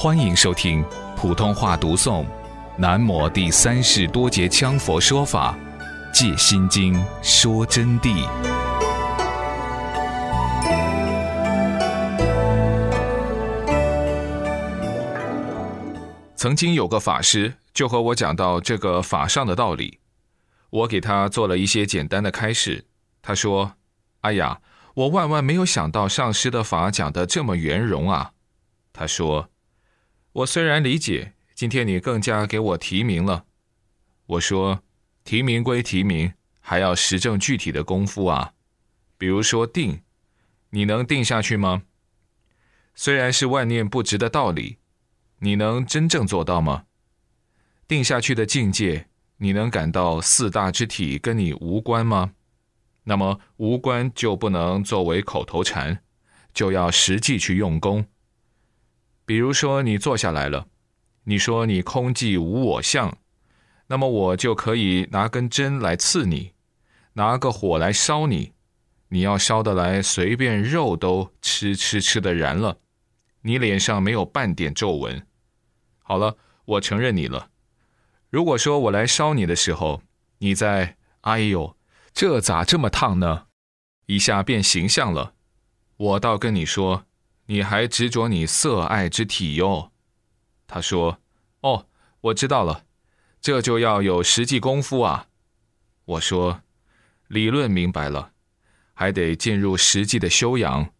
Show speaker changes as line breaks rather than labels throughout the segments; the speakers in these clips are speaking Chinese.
欢迎收听普通话读诵《南摩第三世多杰羌佛说法·戒心经》说真谛。曾经有个法师就和我讲到这个法上的道理，我给他做了一些简单的开示。他说：“哎呀，我万万没有想到上师的法讲得这么圆融啊！”他说。我虽然理解，今天你更加给我提名了。我说，提名归提名，还要实证具体的功夫啊。比如说定，你能定下去吗？虽然是万念不值的道理，你能真正做到吗？定下去的境界，你能感到四大之体跟你无关吗？那么无关就不能作为口头禅，就要实际去用功。比如说，你坐下来了，你说你空寂无我相，那么我就可以拿根针来刺你，拿个火来烧你，你要烧得来，随便肉都吃吃吃的燃了，你脸上没有半点皱纹。好了，我承认你了。如果说我来烧你的时候，你在哎呦，这咋这么烫呢？一下变形象了，我倒跟你说。你还执着你色爱之体哟？他说：“哦，我知道了，这就要有实际功夫啊。”我说：“理论明白了，还得进入实际的修养。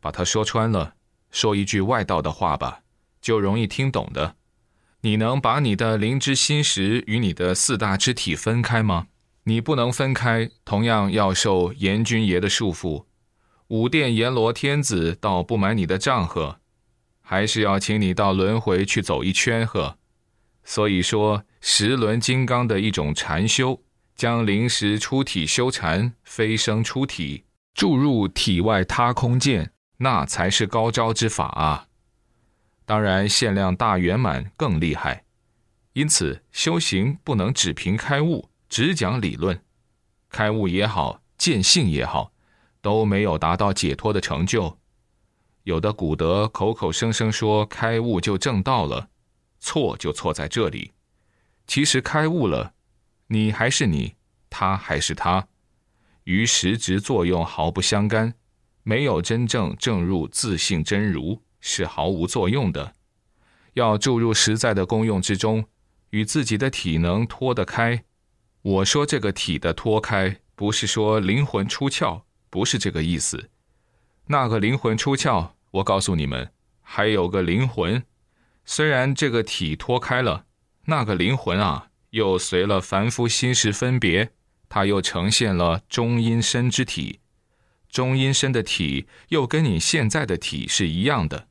把它说穿了，说一句外道的话吧，就容易听懂的。你能把你的灵之心识与你的四大之体分开吗？你不能分开，同样要受阎君爷的束缚。”五殿阎罗天子倒不买你的账呵，还是要请你到轮回去走一圈呵。所以说，十轮金刚的一种禅修，将灵识出体修禅，飞升出体，注入体外他空见，那才是高招之法啊！当然，限量大圆满更厉害。因此，修行不能只凭开悟，只讲理论。开悟也好，见性也好。都没有达到解脱的成就，有的古德口口声声说开悟就正道了，错就错在这里。其实开悟了，你还是你，他还是他，与实质作用毫不相干，没有真正正入自性真如，是毫无作用的。要注入实在的功用之中，与自己的体能脱得开。我说这个体的脱开，不是说灵魂出窍。不是这个意思，那个灵魂出窍，我告诉你们，还有个灵魂，虽然这个体脱开了，那个灵魂啊，又随了凡夫心识分别，它又呈现了中阴身之体，中阴身的体又跟你现在的体是一样的，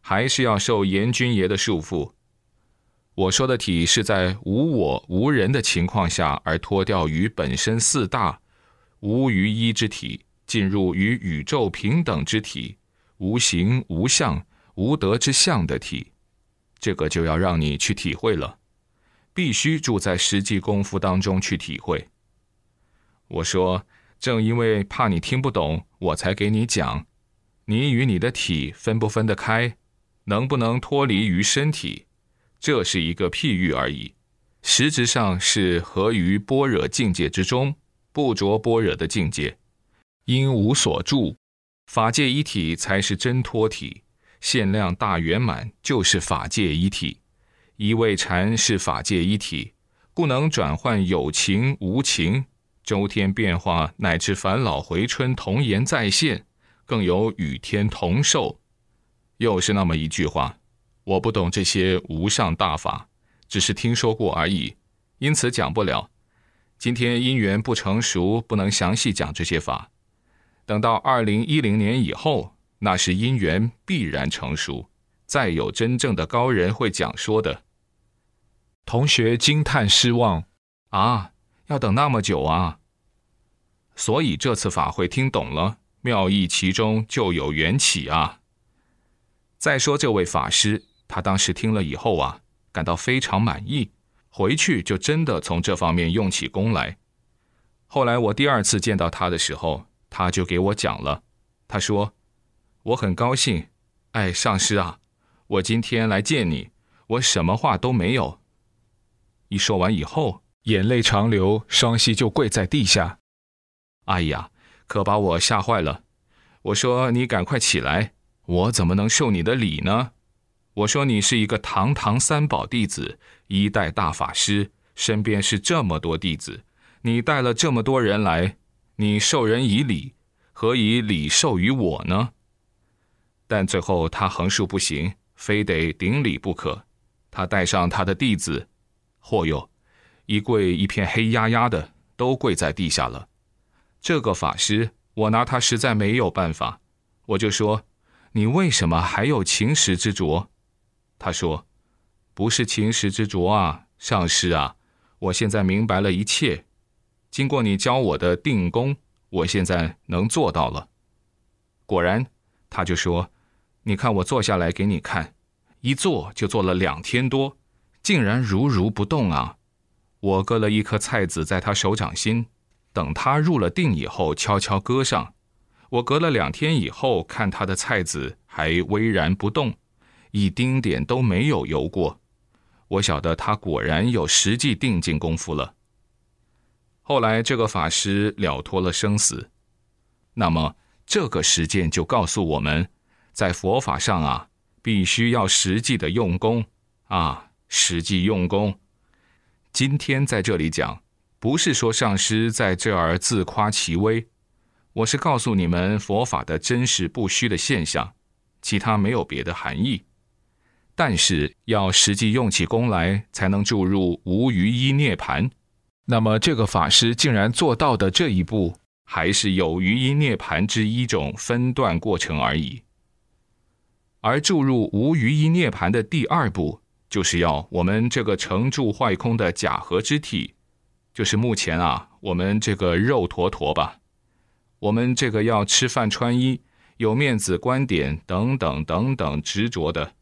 还是要受阎君爷的束缚。我说的体是在无我无人的情况下而脱掉于本身四大无余一之体。进入与宇宙平等之体，无形无相无德之相的体，这个就要让你去体会了，必须住在实际功夫当中去体会。我说，正因为怕你听不懂，我才给你讲，你与你的体分不分得开，能不能脱离于身体，这是一个譬喻而已，实质上是合于般若境界之中，不着般若的境界。因无所住，法界一体才是真脱体，限量大圆满就是法界一体，一味禅是法界一体，故能转换有情无情，周天变化乃至返老回春童颜再现，更有与天同寿。又是那么一句话，我不懂这些无上大法，只是听说过而已，因此讲不了。今天因缘不成熟，不能详细讲这些法。等到二零一零年以后，那是因缘必然成熟，再有真正的高人会讲说的。同学惊叹失望啊！要等那么久啊！所以这次法会听懂了，妙意其中就有缘起啊。再说这位法师，他当时听了以后啊，感到非常满意，回去就真的从这方面用起功来。后来我第二次见到他的时候。他就给我讲了，他说：“我很高兴，哎，上师啊，我今天来见你，我什么话都没有。”一说完以后，眼泪长流，双膝就跪在地下。哎呀，可把我吓坏了！我说：“你赶快起来，我怎么能受你的礼呢？”我说：“你是一个堂堂三宝弟子，一代大法师，身边是这么多弟子，你带了这么多人来，你授人以礼，何以礼受于我呢？”但最后他横竖不行，非得顶礼不可。他带上他的弟子，嚯哟，一跪一片黑压压的，都跪在地下了。这个法师，我拿他实在没有办法，我就说：“你为什么还有情识之着？”他说：“不是情识之着啊，上师啊，我现在明白了一切。经过你教我的定功，我现在能做到了。果然，他就说：‘你看我坐下来给你看，一坐就坐了两天多，竟然如如不动啊！我搁了一颗菜籽在他手掌心，等他入了定以后，悄悄搁上。我隔了两天以后，看他的菜籽还巍然不动。’”一丁点都没有游过，我晓得他果然有实际定境功夫了。后来这个法师了脱了生死，那么这个实践就告诉我们，在佛法上啊，必须要实际的用功啊，实际用功。今天在这里讲，不是说上师在这儿自夸其威，我是告诉你们佛法的真实不虚的现象，其他没有别的含义。但是要实际用起功来，才能注入无余一涅盘。那么这个法师竟然做到的这一步，还是有余一涅盘之一种分段过程而已。而注入无余一涅盘的第二步，就是要我们这个成住坏空的假合之体，就是目前啊，我们这个肉坨坨吧，我们这个要吃饭穿衣、有面子、观点等等等等执着的。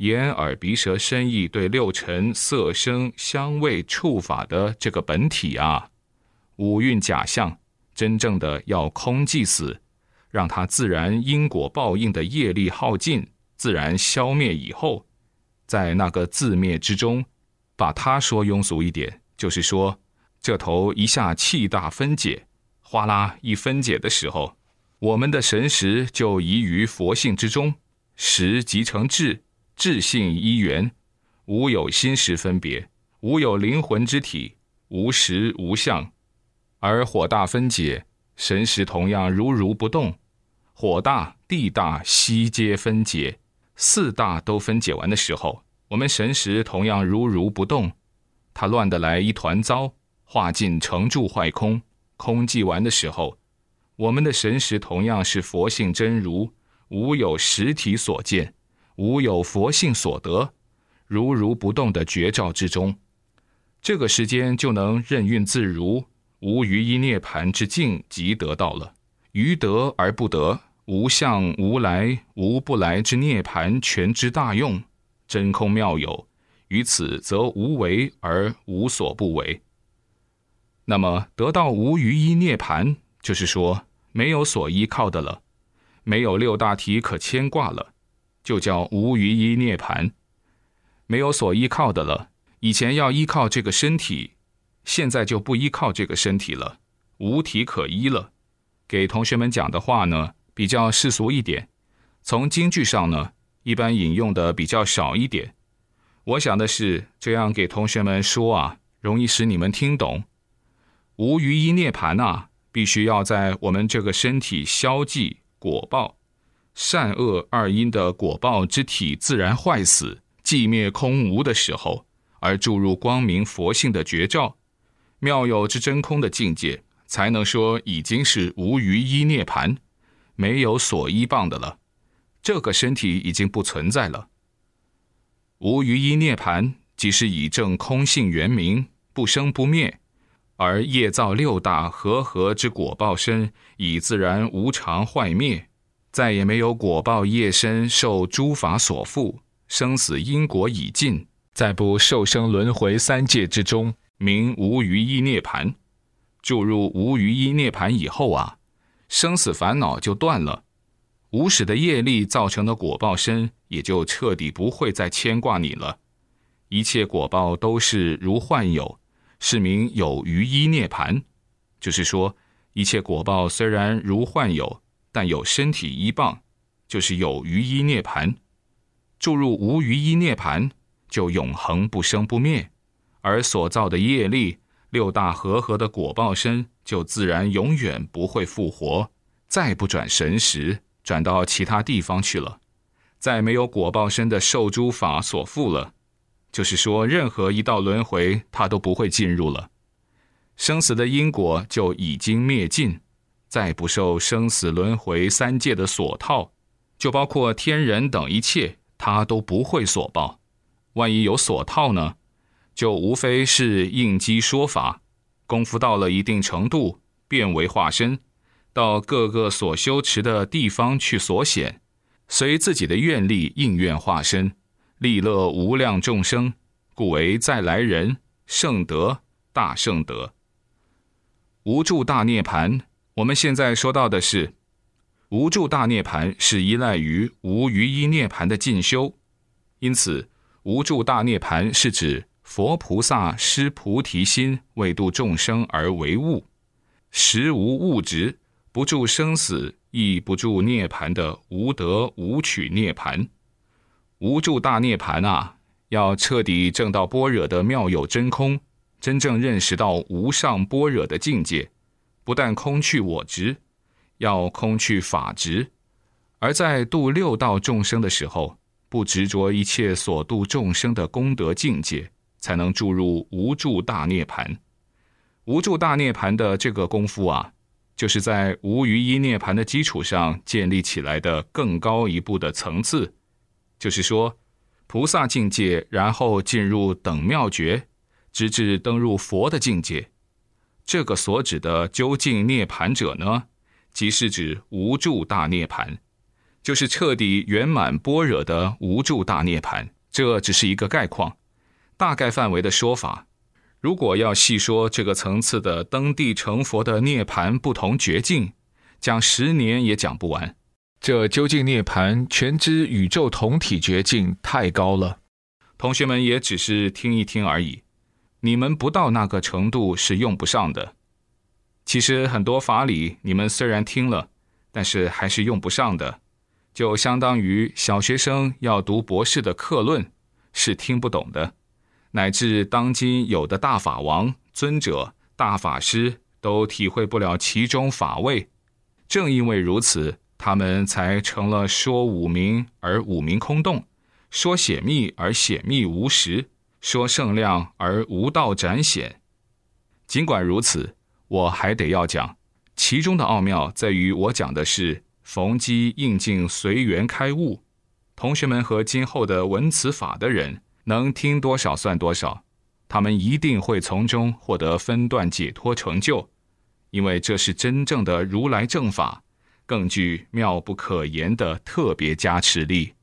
眼耳鼻舌身意对六尘色声香味触法的这个本体啊，五蕴假象，真正的要空寂死，让它自然因果报应的业力耗尽，自然消灭以后，在那个自灭之中，把它说庸俗一点，就是说这头一下气大分解，哗啦一分解的时候，我们的神识就移于佛性之中，识即成智。智性一元，无有心识分别，无有灵魂之体，无实无相，而火大分解，神识同样如如不动。火大、地大、悉皆分解，四大都分解完的时候，我们神识同样如如不动。它乱得来一团糟，化尽成住坏空，空寂完的时候，我们的神识同样是佛性真如，无有实体所见。无有佛性所得，如如不动的绝照之中，这个时间就能任运自如，无余一涅盘之境即得到了。余得而不得，无相无来无不来之涅盘全之大用，真空妙有。于此则无为而无所不为。那么得到无余一涅盘，就是说没有所依靠的了，没有六大体可牵挂了。就叫无余一涅盘，没有所依靠的了。以前要依靠这个身体，现在就不依靠这个身体了，无体可依了。给同学们讲的话呢，比较世俗一点，从京剧上呢，一般引用的比较少一点。我想的是这样给同学们说啊，容易使你们听懂。无余一涅盘呐，必须要在我们这个身体消寂果报。善恶二因的果报之体自然坏死、寂灭空无的时候，而注入光明佛性的绝照、妙有之真空的境界，才能说已经是无余依涅盘，没有所依傍的了。这个身体已经不存在了。无余依涅盘，即是以正空性圆明，不生不灭，而业造六大和合之果报身，以自然无常坏灭。再也没有果报业身受诸法所缚，生死因果已尽，再不受生轮回三界之中，名无余一涅盘。注入无余一涅盘以后啊，生死烦恼就断了。无始的业力造成的果报身，也就彻底不会再牵挂你了。一切果报都是如幻有，是名有余一涅盘。就是说，一切果报虽然如幻有，但有身体一棒，就是有余一涅盘。注入无余一涅盘，就永恒不生不灭，而所造的业力六大和合的果报身，就自然永远不会复活，再不转神识。转到其他地方去了，再没有果报身的受诸法所缚了，就是说，任何一道轮回，他都不会进入了。生死的因果就已经灭尽，再不受生死轮回三界的所套，就包括天人等一切，他都不会所报。万一有所套呢，就无非是应机说法，功夫到了一定程度，变为化身。到各个所修持的地方去所显，随自己的愿力应愿化身，利乐无量众生，故为再来人圣德大圣德。无助大涅盘，我们现在说到的是无助大涅盘，是依赖于无余一涅盘的进修，因此无助大涅盘是指佛菩萨施菩提心，为度众生而为物，实无物质。不住生死，亦不住涅槃的无得无取涅盘，无住大涅盘啊！要彻底证到般若的妙有真空，真正认识到无上般若的境界，不但空去我执，要空去法执，而在度六道众生的时候，不执着一切所度众生的功德境界，才能注入无住大涅盘。无住大涅盘的这个功夫啊！就是在无余一涅盘的基础上建立起来的更高一步的层次，就是说，菩萨境界，然后进入等妙觉，直至登入佛的境界。这个所指的究竟涅盘者呢，即是指无住大涅盘，就是彻底圆满般若的无住大涅盘。这只是一个概况，大概范围的说法。如果要细说这个层次的登地成佛的涅盘不同绝境，讲十年也讲不完。这究竟涅盘全知宇宙同体绝境太高了，同学们也只是听一听而已。你们不到那个程度是用不上的。其实很多法理你们虽然听了，但是还是用不上的，就相当于小学生要读博士的课论，是听不懂的。乃至当今有的大法王、尊者、大法师都体会不了其中法味，正因为如此，他们才成了说五明而五明空洞，说显密而显密无实，说圣量而无道展显。尽管如此，我还得要讲，其中的奥妙在于我讲的是逢机应境随缘开悟，同学们和今后的闻此法的人。能听多少算多少，他们一定会从中获得分段解脱成就，因为这是真正的如来正法，更具妙不可言的特别加持力。